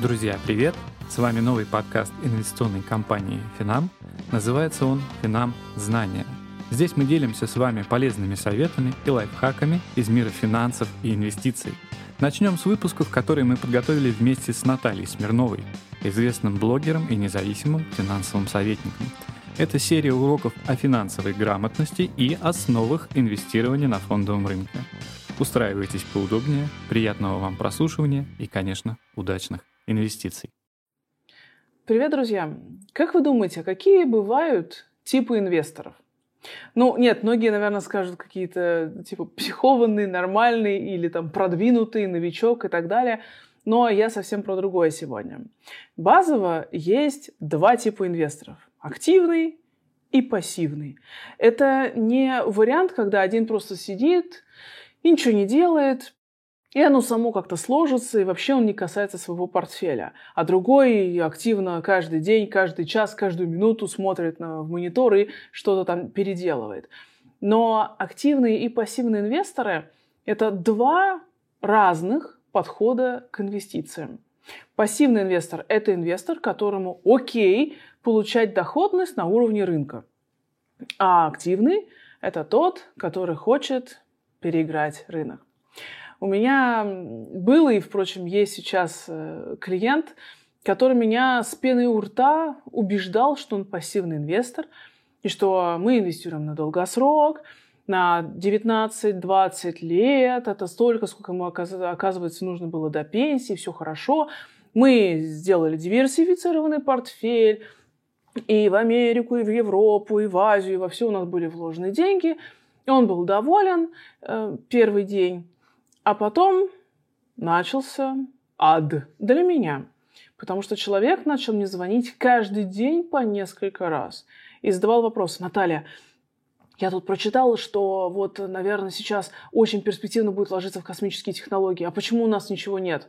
Друзья, привет! С вами новый подкаст инвестиционной компании Финам. Называется он «Финам. Знания». Здесь мы делимся с вами полезными советами и лайфхаками из мира финансов и инвестиций. Начнем с выпусков, которые мы подготовили вместе с Натальей Смирновой, известным блогером и независимым финансовым советником. Это серия уроков о финансовой грамотности и основах инвестирования на фондовом рынке. Устраивайтесь поудобнее, приятного вам прослушивания и, конечно, удачных инвестиций. Привет, друзья! Как вы думаете, какие бывают типы инвесторов? Ну, нет, многие, наверное, скажут какие-то типа психованные, нормальные или там продвинутые, новичок и так далее. Но я совсем про другое сегодня. Базово есть два типа инвесторов. Активный и пассивный. Это не вариант, когда один просто сидит и ничего не делает, и оно само как-то сложится, и вообще он не касается своего портфеля. А другой активно каждый день, каждый час, каждую минуту смотрит на, в монитор и что-то там переделывает. Но активные и пассивные инвесторы – это два разных подхода к инвестициям. Пассивный инвестор – это инвестор, которому окей получать доходность на уровне рынка. А активный – это тот, который хочет переиграть рынок. У меня был и, впрочем, есть сейчас э, клиент, который меня с пеной у рта убеждал, что он пассивный инвестор, и что мы инвестируем на долгосрок, на 19-20 лет, это столько, сколько ему, оказывается, нужно было до пенсии, все хорошо. Мы сделали диверсифицированный портфель, и в Америку, и в Европу, и в Азию, и во все у нас были вложены деньги. И он был доволен э, первый день. А потом начался ад для меня. Потому что человек начал мне звонить каждый день по несколько раз. И задавал вопросы. Наталья, я тут прочитала, что вот, наверное, сейчас очень перспективно будет ложиться в космические технологии. А почему у нас ничего нет?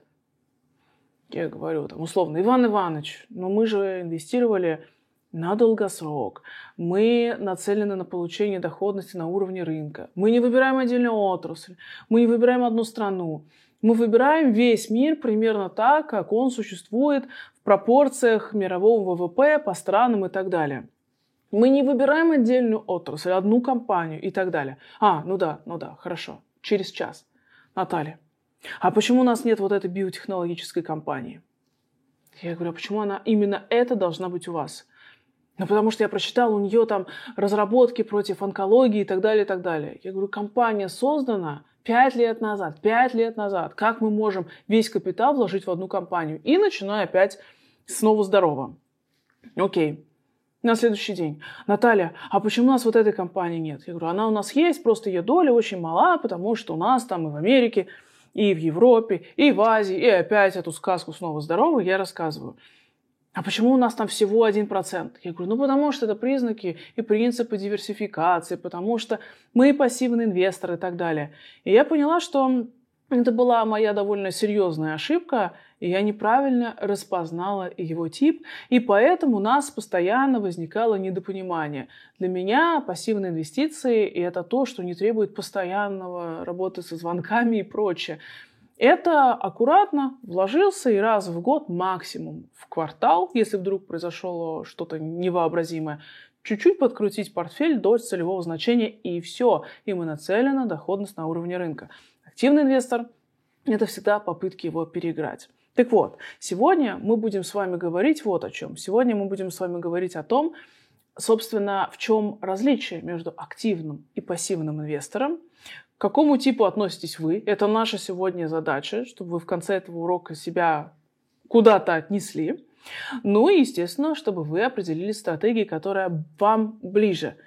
Я говорю, там, условно, Иван Иванович, но мы же инвестировали на долгосрок. Мы нацелены на получение доходности на уровне рынка. Мы не выбираем отдельную отрасль. Мы не выбираем одну страну. Мы выбираем весь мир примерно так, как он существует в пропорциях мирового ВВП по странам и так далее. Мы не выбираем отдельную отрасль, одну компанию и так далее. А, ну да, ну да, хорошо. Через час. Наталья, а почему у нас нет вот этой биотехнологической компании? Я говорю, а почему она именно это должна быть у вас? Ну, потому что я прочитала, у нее там разработки против онкологии и так далее, и так далее. Я говорю, компания создана пять лет назад. Пять лет назад. Как мы можем весь капитал вложить в одну компанию? И начинаю опять снова здорово. Окей. На следующий день. Наталья, а почему у нас вот этой компании нет? Я говорю, она у нас есть, просто ее доля очень мала, потому что у нас там и в Америке, и в Европе, и в Азии, и опять эту сказку снова здорово я рассказываю а почему у нас там всего 1%? Я говорю, ну потому что это признаки и принципы диверсификации, потому что мы пассивный инвестор и так далее. И я поняла, что это была моя довольно серьезная ошибка, и я неправильно распознала его тип, и поэтому у нас постоянно возникало недопонимание. Для меня пассивные инвестиции – это то, что не требует постоянного работы со звонками и прочее. Это аккуратно вложился и раз в год максимум в квартал, если вдруг произошло что-то невообразимое, чуть-чуть подкрутить портфель до целевого значения и все. И мы нацелены доходность на уровне рынка. Активный инвестор – это всегда попытки его переиграть. Так вот, сегодня мы будем с вами говорить вот о чем. Сегодня мы будем с вами говорить о том, собственно, в чем различие между активным и пассивным инвестором, к какому типу относитесь вы? Это наша сегодня задача, чтобы вы в конце этого урока себя куда-то отнесли. Ну и, естественно, чтобы вы определили стратегии, которая вам ближе.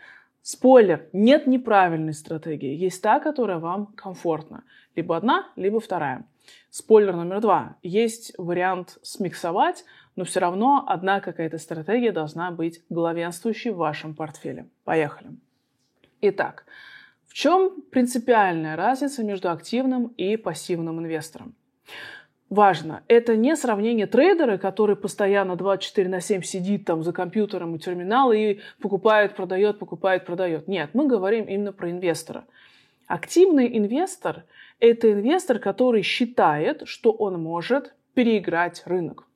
Спойлер, нет неправильной стратегии. Есть та, которая вам комфортна. Либо одна, либо вторая. Спойлер номер два. Есть вариант смиксовать, но все равно одна какая-то стратегия должна быть главенствующей в вашем портфеле. Поехали. Итак, в чем принципиальная разница между активным и пассивным инвестором? Важно, это не сравнение трейдера, который постоянно 24 на 7 сидит там за компьютером и терминалом и покупает, продает, покупает, продает. Нет, мы говорим именно про инвестора. Активный инвестор – это инвестор, который считает, что он может переиграть рынок.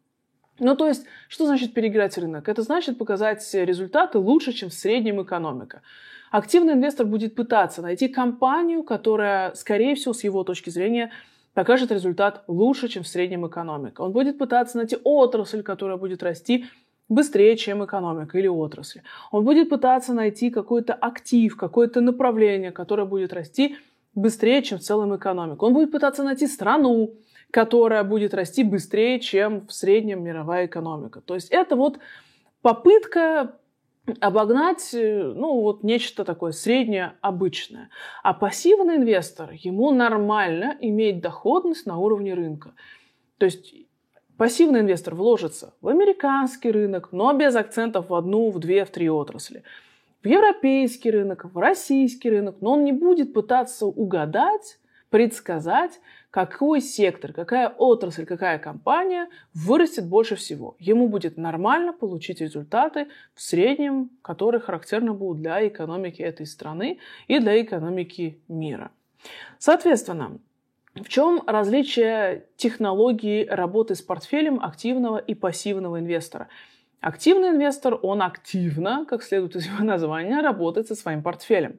Ну, то есть, что значит переиграть рынок? Это значит показать результаты лучше, чем в среднем экономика. Активный инвестор будет пытаться найти компанию, которая, скорее всего, с его точки зрения, покажет результат лучше, чем в среднем экономика. Он будет пытаться найти отрасль, которая будет расти быстрее, чем экономика или отрасль. Он будет пытаться найти какой-то актив, какое-то направление, которое будет расти быстрее, чем в целом экономика. Он будет пытаться найти страну, которая будет расти быстрее, чем в среднем мировая экономика. То есть это вот попытка обогнать, э, ну, вот нечто такое среднее, обычное. А пассивный инвестор, ему нормально иметь доходность на уровне рынка. То есть пассивный инвестор вложится в американский рынок, но без акцентов в одну, в две, в три отрасли. В европейский рынок, в российский рынок, но он не будет пытаться угадать, предсказать, какой сектор, какая отрасль, какая компания вырастет больше всего. Ему будет нормально получить результаты в среднем, которые характерны будут для экономики этой страны и для экономики мира. Соответственно, в чем различие технологии работы с портфелем активного и пассивного инвестора? Активный инвестор, он активно, как следует из его названия, работает со своим портфелем.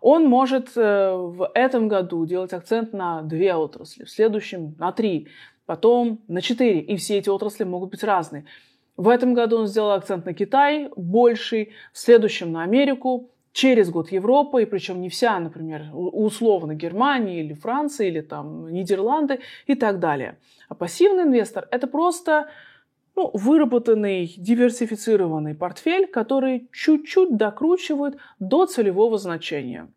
Он может э, в этом году делать акцент на две отрасли, в следующем на три, потом на четыре. И все эти отрасли могут быть разные. В этом году он сделал акцент на Китай больший, в следующем на Америку, через год Европа, и причем не вся, например, условно Германия или Франция, или там Нидерланды и так далее. А пассивный инвестор – это просто ну, выработанный, диверсифицированный портфель, который чуть-чуть докручивает до целевого значения.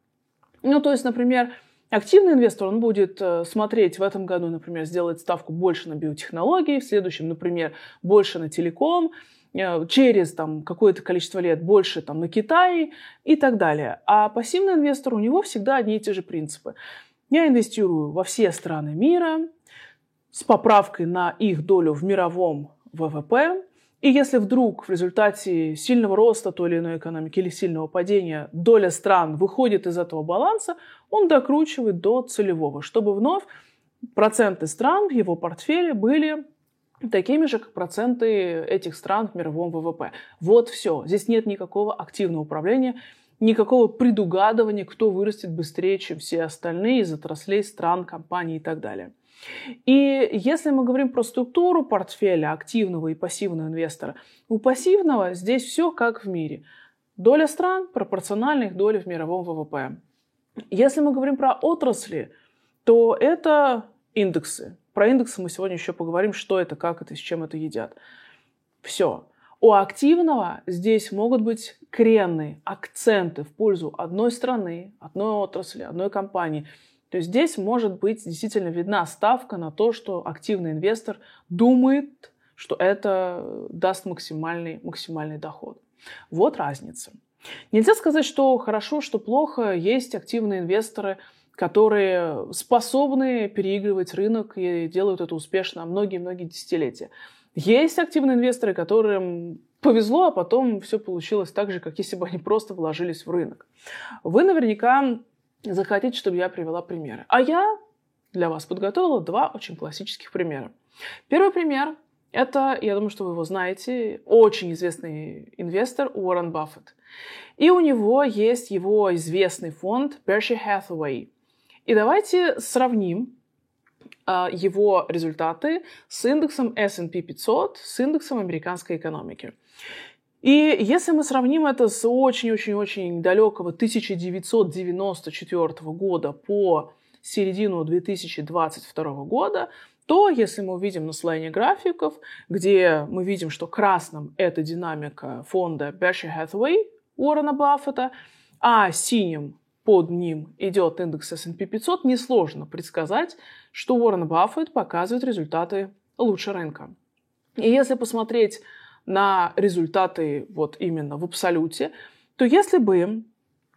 Ну, то есть, например, активный инвестор, он будет э, смотреть в этом году, например, сделать ставку больше на биотехнологии, в следующем, например, больше на телеком, э, через там, какое-то количество лет больше там, на Китай и так далее. А пассивный инвестор, у него всегда одни и те же принципы. Я инвестирую во все страны мира с поправкой на их долю в мировом ВВП. И если вдруг в результате сильного роста той или иной экономики или сильного падения доля стран выходит из этого баланса, он докручивает до целевого, чтобы вновь проценты стран в его портфеле были такими же, как проценты этих стран в мировом ВВП. Вот все. Здесь нет никакого активного управления, никакого предугадывания, кто вырастет быстрее, чем все остальные из отраслей, стран, компаний и так далее. И если мы говорим про структуру портфеля активного и пассивного инвестора, у пассивного здесь все как в мире. Доля стран пропорциональна их доле в мировом ВВП. Если мы говорим про отрасли, то это индексы. Про индексы мы сегодня еще поговорим, что это, как это, с чем это едят. Все. У активного здесь могут быть кренные акценты в пользу одной страны, одной отрасли, одной компании – то здесь может быть действительно видна ставка на то, что активный инвестор думает, что это даст максимальный, максимальный доход. Вот разница. Нельзя сказать, что хорошо, что плохо. Есть активные инвесторы, которые способны переигрывать рынок и делают это успешно многие-многие десятилетия. Есть активные инвесторы, которым повезло, а потом все получилось так же, как если бы они просто вложились в рынок. Вы наверняка захотите, чтобы я привела примеры. А я для вас подготовила два очень классических примера. Первый пример – это, я думаю, что вы его знаете, очень известный инвестор Уоррен Баффет. И у него есть его известный фонд Berkshire Hathaway. И давайте сравним а, его результаты с индексом S&P 500, с индексом американской экономики. И если мы сравним это с очень-очень-очень далекого 1994 года по середину 2022 года, то если мы увидим на слайне графиков, где мы видим, что красным это динамика фонда Berkshire Hathaway Уоррена Баффета, а синим под ним идет индекс S&P 500, несложно предсказать, что Уоррен Баффет показывает результаты лучше рынка. И если посмотреть на результаты вот именно в абсолюте, то если бы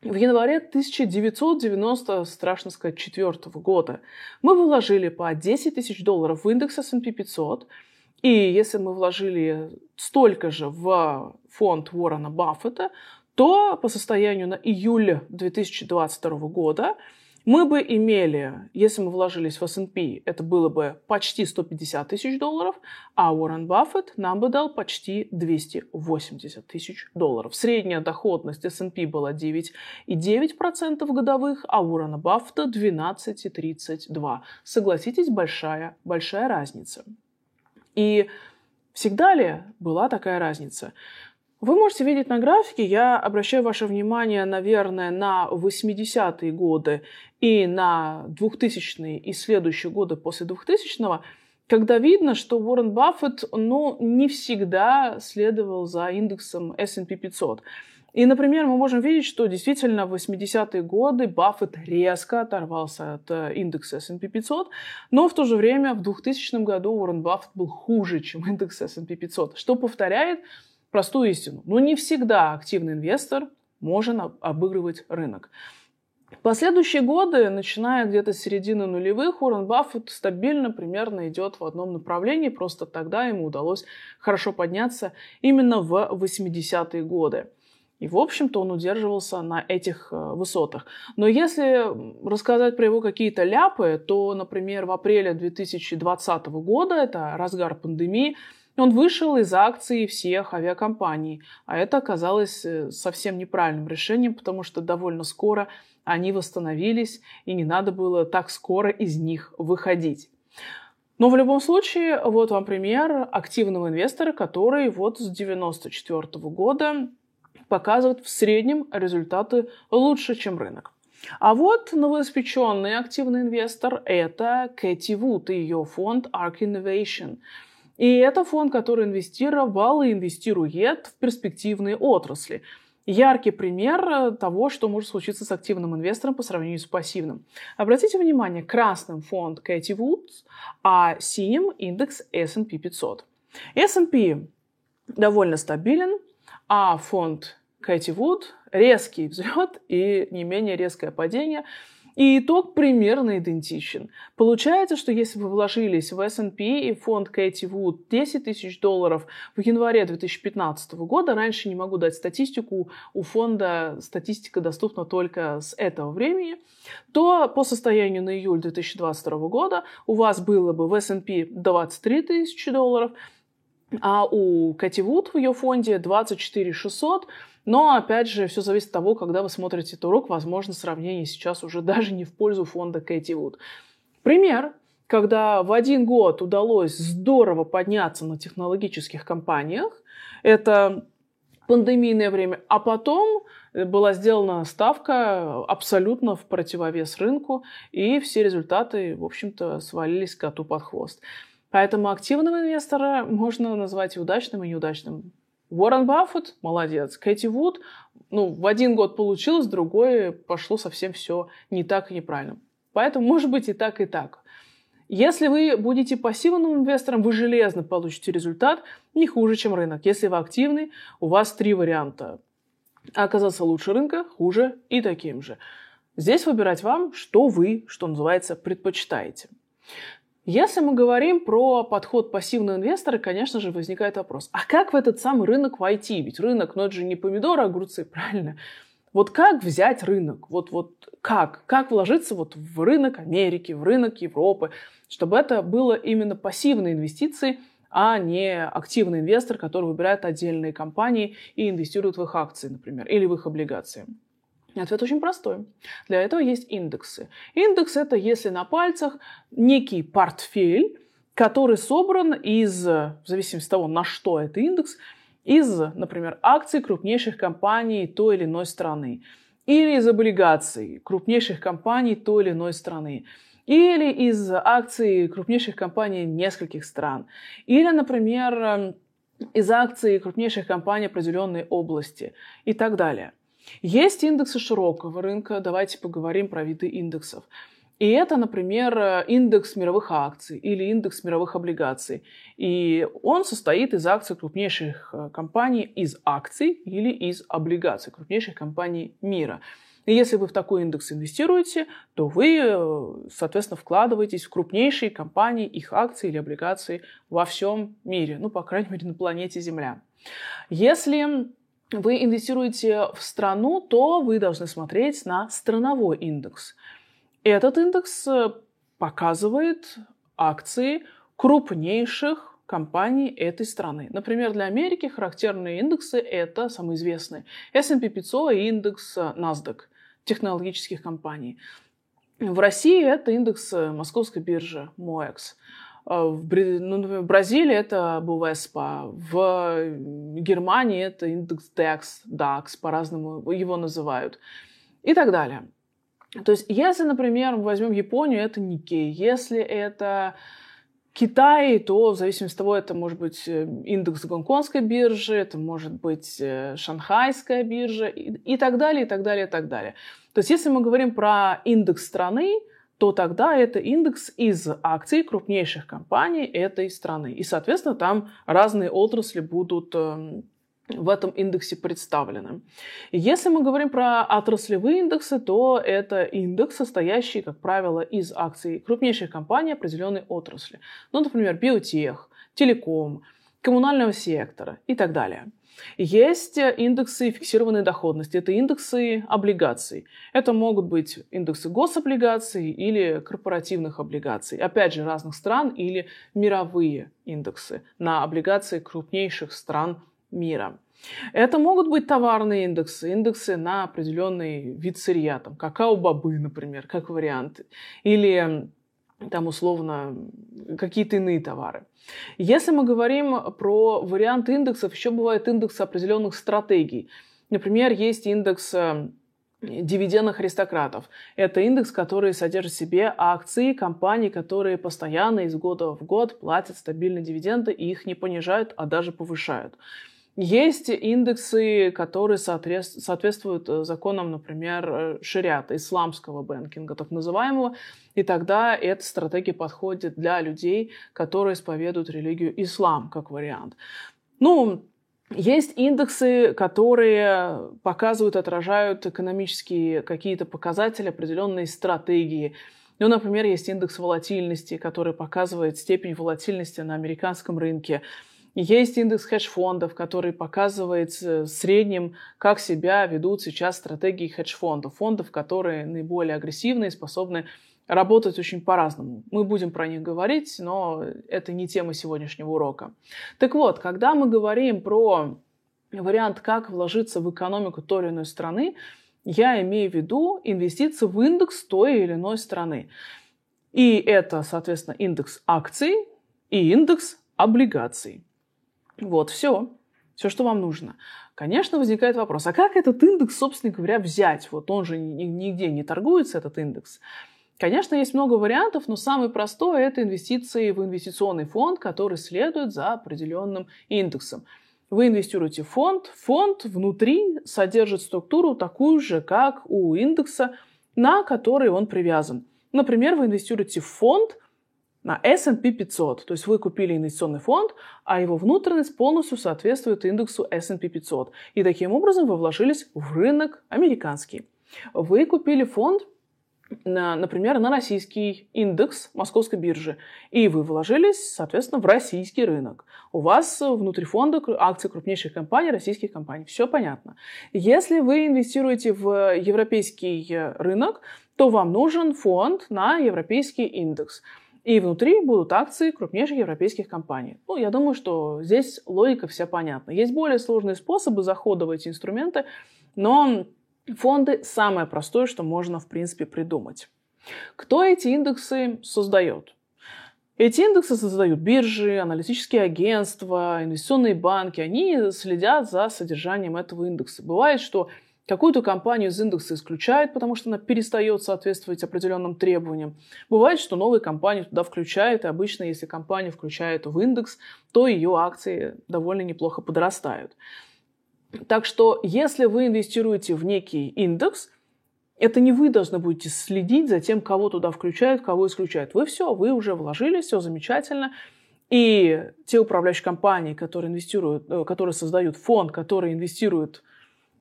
в январе 1990, страшно сказать, 4 года мы вложили по 10 тысяч долларов в индекс S&P 500, и если мы вложили столько же в фонд Уоррена Баффета, то по состоянию на июль 2022 года мы бы имели, если мы вложились в S&P, это было бы почти 150 тысяч долларов, а Уоррен Баффет нам бы дал почти 280 тысяч долларов. Средняя доходность S&P была 9,9% годовых, а Уоррена Баффета 12,32%. Согласитесь, большая, большая разница. И всегда ли была такая разница? Вы можете видеть на графике, я обращаю ваше внимание, наверное, на 80-е годы и на 2000-е и следующие годы после 2000-го, когда видно, что Уоррен Баффет ну, не всегда следовал за индексом S&P 500. И, например, мы можем видеть, что действительно в 80-е годы Баффет резко оторвался от э, индекса S&P 500, но в то же время в 2000 году Уоррен Баффет был хуже, чем индекс S&P 500, что повторяет, простую истину. Но не всегда активный инвестор может обыгрывать рынок. Последующие годы, начиная где-то с середины нулевых, Уоррен Баффет стабильно примерно идет в одном направлении, просто тогда ему удалось хорошо подняться именно в 80-е годы. И, в общем-то, он удерживался на этих э, высотах. Но если рассказать про его какие-то ляпы, то, например, в апреле 2020 года, это разгар пандемии, он вышел из акций всех авиакомпаний, а это оказалось э, совсем неправильным решением, потому что довольно скоро они восстановились, и не надо было так скоро из них выходить. Но в любом случае, вот вам пример активного инвестора, который вот с 94 года показывает в среднем результаты лучше, чем рынок. А вот новоиспеченный активный инвестор – это Кэти Вуд и ее фонд ARK Innovation – и это фонд, который инвестировал и инвестирует в перспективные отрасли. Яркий пример э, того, что может случиться с активным инвестором по сравнению с пассивным. Обратите внимание, красным фонд Кэти Вудс, а синим индекс S&P 500. S&P довольно стабилен, а фонд Кэти Вуд резкий взлет и не менее резкое падение – и итог примерно идентичен. Получается, что если вы вложились в S&P и фонд Кэти Вуд 10 тысяч долларов в январе 2015 года, раньше не могу дать статистику, у фонда статистика доступна только с этого времени, то по состоянию на июль 2022 года у вас было бы в S&P 23 тысячи долларов, а у Кэти Вуд в ее фонде 24 600, но, опять же, все зависит от того, когда вы смотрите этот урок. Возможно, сравнение сейчас уже даже не в пользу фонда Кэти Вуд. Пример, когда в один год удалось здорово подняться на технологических компаниях, это пандемийное время, а потом была сделана ставка абсолютно в противовес рынку, и все результаты, в общем-то, свалились коту под хвост. Поэтому активного инвестора можно назвать и удачным, и неудачным. Уоррен Баффет – молодец. Кэти Вуд – ну, в один год получилось, в другой пошло совсем все не так и неправильно. Поэтому может быть и так, и так. Если вы будете пассивным инвестором, вы железно получите результат не хуже, чем рынок. Если вы активный, у вас три варианта. Оказаться лучше рынка, хуже и таким же. Здесь выбирать вам, что вы, что называется, предпочитаете. Если мы говорим про подход пассивного инвестора, конечно же, возникает вопрос, а как в этот самый рынок войти? Ведь рынок, ну это же не помидоры, а огурцы, правильно? Вот как взять рынок? Вот, вот как? Как вложиться вот в рынок Америки, в рынок Европы, чтобы это было именно пассивные инвестиции, а не активный инвестор, который выбирает отдельные компании и инвестирует в их акции, например, или в их облигации. Ответ очень простой. Для этого есть индексы. Индекс – это, если на пальцах, некий портфель, который собран из, в зависимости от того, на что это индекс, из, например, акций крупнейших компаний той или иной страны, или из облигаций крупнейших компаний той или иной страны, или из акций крупнейших компаний нескольких стран, или, например, из акций крупнейших компаний определенной области и так далее – есть индексы широкого рынка. Давайте поговорим про виды индексов. И это, например, индекс мировых акций или индекс мировых облигаций. И он состоит из акций крупнейших э, компаний, из акций или из облигаций крупнейших компаний мира. И если вы в такой индекс инвестируете, то вы, э, соответственно, вкладываетесь в крупнейшие компании, их акции или облигации во всем мире, ну, по крайней мере, на планете Земля. Если вы инвестируете в страну, то вы должны смотреть на страновой индекс. Этот индекс э, показывает акции крупнейших компаний этой страны. Например, для Америки характерные индексы – это самые известные. S&P 500 и индекс э, NASDAQ технологических компаний. В России это индекс э, московской биржи MOEX. В, ну, в Бразилии это БВСПА, в Германии это индекс DAX, DAX, по-разному его называют, и так далее. То есть, если, например, мы возьмем Японию, это Никей. Если это Китай, то в зависимости от того, это может быть э, индекс гонконгской биржи, это может быть э, шанхайская биржа и, и так далее, и так далее, и так далее. То есть, если мы говорим про индекс страны, то тогда это индекс из акций крупнейших компаний этой страны. И, соответственно, там разные отрасли будут эм, в этом индексе представлены. Если мы говорим про отраслевые индексы, то это индекс, состоящий, как правило, из акций крупнейших компаний определенной отрасли. Ну, например, биотех, телеком, коммунального сектора и так далее. Есть индексы фиксированной доходности, это индексы облигаций. Это могут быть индексы гособлигаций или корпоративных облигаций, опять же, разных стран или мировые индексы на облигации крупнейших стран мира. Это могут быть товарные индексы, индексы на определенный вид сырья, там, какао-бобы, например, как вариант, или там условно какие-то иные товары. Если мы говорим про вариант индексов, еще бывает индекс определенных стратегий. Например, есть индекс э, дивидендных аристократов. Это индекс, который содержит в себе акции компаний, которые постоянно из года в год платят стабильные дивиденды и их не понижают, а даже повышают. Есть индексы, которые соответствуют э, законам, например, э, шариата, исламского бэнкинга, так называемого, и тогда эта стратегия подходит для людей, которые исповедуют религию ислам, как вариант. Ну, есть индексы, которые показывают, отражают экономические какие-то показатели, определенные стратегии. Ну, например, есть индекс волатильности, который показывает степень волатильности на американском рынке. Есть индекс хедж-фондов, который показывает в среднем, как себя ведут сейчас стратегии хедж-фондов. Фондов, которые наиболее агрессивные, способны работать очень по-разному. Мы будем про них говорить, но это не тема сегодняшнего урока. Так вот, когда мы говорим про вариант, как вложиться в экономику той или иной страны, я имею в виду инвестиции в индекс той или иной страны. И это, соответственно, индекс акций и индекс облигаций. Вот, все. Все, что вам нужно. Конечно, возникает вопрос, а как этот индекс, собственно говоря, взять? Вот он же нигде не торгуется, этот индекс. Конечно, есть много вариантов, но самый простой – это инвестиции в инвестиционный фонд, который следует за определенным индексом. Вы инвестируете в фонд, фонд внутри содержит структуру такую же, как у индекса, на который он привязан. Например, вы инвестируете в фонд – на S&P 500. То есть вы купили инвестиционный фонд, а его внутренность полностью соответствует индексу S&P 500. И таким образом вы вложились в рынок американский. Вы купили фонд, на, например, на российский индекс московской биржи, и вы вложились, соответственно, в российский рынок. У вас внутри фонда акции крупнейших компаний, российских компаний. Все понятно. Если вы инвестируете в европейский рынок, то вам нужен фонд на европейский индекс. И внутри будут акции крупнейших европейских компаний. Ну, я думаю, что здесь логика вся понятна. Есть более сложные способы захода в эти инструменты, но фонды самое простое, что можно, в принципе, придумать. Кто эти индексы создает? Эти индексы создают биржи, аналитические агентства, инвестиционные банки. Они следят за содержанием этого индекса. Бывает, что Какую-то компанию из индекса исключают, потому что она перестает соответствовать определенным требованиям. Бывает, что новые компании туда включают, и обычно, если компания включает в индекс, то ее акции довольно неплохо подрастают. Так что, если вы инвестируете в некий индекс, это не вы должны будете следить за тем, кого туда включают, кого исключают. Вы все, вы уже вложились, все замечательно. И те управляющие компании, которые инвестируют, э, которые создают фонд, который инвестирует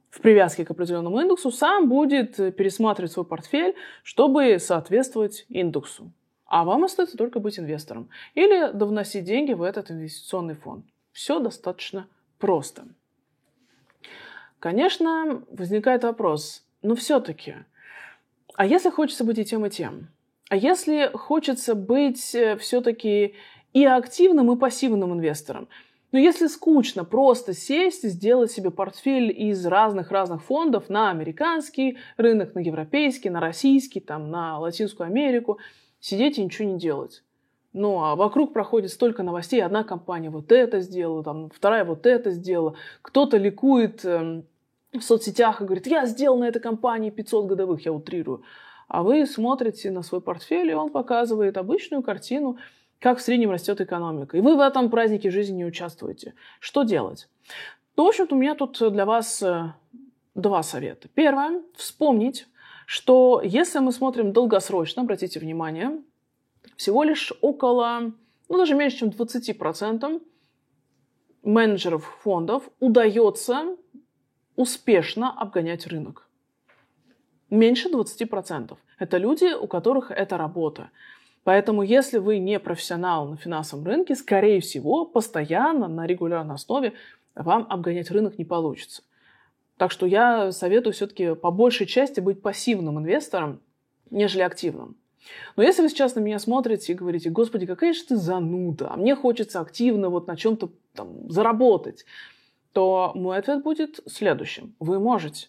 в привязке к определенному индексу, сам будет э, пересматривать свой портфель, чтобы соответствовать индексу. А вам остается только быть инвестором. Или довносить деньги в этот инвестиционный фонд. Все достаточно просто. Конечно, возникает вопрос, но все-таки, А если хочется быть и тем, и тем? А если хочется быть э, все-таки и активным, и пассивным инвестором? Но если скучно просто сесть и сделать себе портфель из разных-разных фондов на американский рынок, на европейский, на российский, там, на Латинскую Америку, сидеть и ничего не делать. Ну, а вокруг проходит столько новостей. Одна компания вот это сделала, там, вторая вот это сделала. Кто-то ликует э, в соцсетях и говорит, я сделал на этой компании 500 годовых, я утрирую. А вы смотрите на свой портфель, и он показывает обычную картину – как в среднем растет экономика. И вы в этом празднике жизни не участвуете. Что делать? Ну, в общем-то, у меня тут для вас э, два совета. Первое. Вспомнить, что если мы смотрим долгосрочно, обратите внимание, всего лишь около, ну даже меньше, чем 20% менеджеров фондов удается успешно обгонять рынок. Меньше 20%. Это люди, у которых это работа. Поэтому, если вы не профессионал на финансовом рынке, скорее всего, постоянно, на регулярной основе вам обгонять рынок не получится. Так что я советую все-таки по большей части быть пассивным инвестором, нежели активным. Но если вы сейчас на меня смотрите и говорите, господи, какая же ты зануда, а мне хочется активно вот на чем-то там заработать, то мой ответ будет следующим. Вы можете.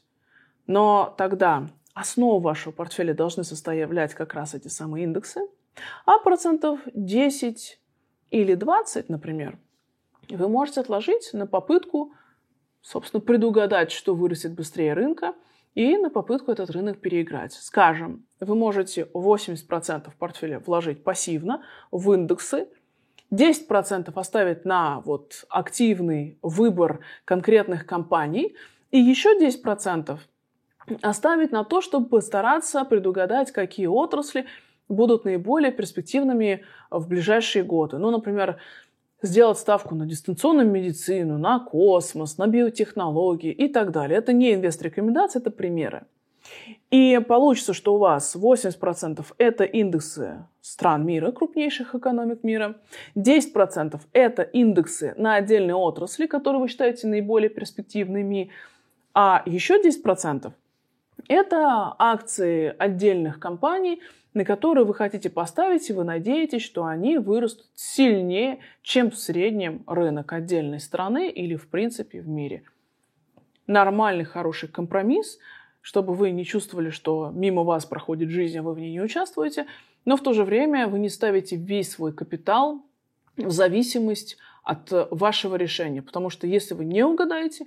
Но тогда основу вашего портфеля должны составлять как раз эти самые индексы – а процентов 10 или 20, например, вы можете отложить на попытку, собственно, предугадать, что вырастет быстрее рынка, и на попытку этот рынок переиграть. Скажем, вы можете 80% портфеля вложить пассивно в индексы, 10% оставить на вот активный выбор конкретных компаний, и еще 10% оставить на то, чтобы постараться предугадать, какие отрасли будут наиболее перспективными в ближайшие годы. Ну, например, сделать ставку на дистанционную медицину, на космос, на биотехнологии и так далее. Это не инвест-рекомендации, это примеры. И получится, что у вас 80% это индексы стран мира, крупнейших экономик мира, 10% это индексы на отдельные отрасли, которые вы считаете наиболее перспективными, а еще 10% это акции отдельных компаний – на которые вы хотите поставить, и вы надеетесь, что они вырастут сильнее, чем в среднем рынок отдельной страны или, в принципе, в мире. Нормальный, хороший компромисс, чтобы вы не чувствовали, что мимо вас проходит жизнь, а вы в ней не участвуете, но в то же время вы не ставите весь свой капитал в зависимость от вашего решения. Потому что если вы не угадаете,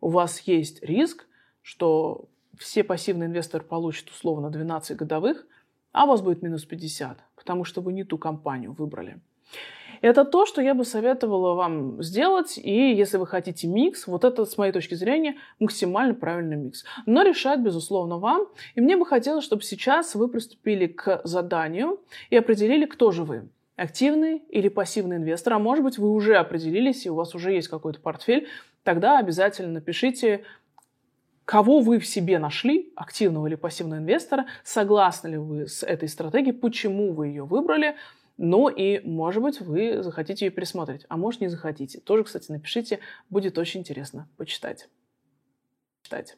у вас есть риск, что все пассивные инвесторы получат условно 12 годовых, а у вас будет минус 50, потому что вы не ту компанию выбрали. Это то, что я бы советовала вам сделать, и если вы хотите микс, вот это, с моей точки зрения, максимально правильный микс. Но решать, безусловно, вам. И мне бы хотелось, чтобы сейчас вы приступили к заданию и определили, кто же вы. Активный или пассивный инвестор, а может быть, вы уже определились, и у вас уже есть какой-то портфель, тогда обязательно напишите кого вы в себе нашли, активного или пассивного инвестора, согласны ли вы с этой стратегией, почему вы ее выбрали, ну и, может быть, вы захотите ее пересмотреть, а может, не захотите. Тоже, кстати, напишите, будет очень интересно почитать. Читать.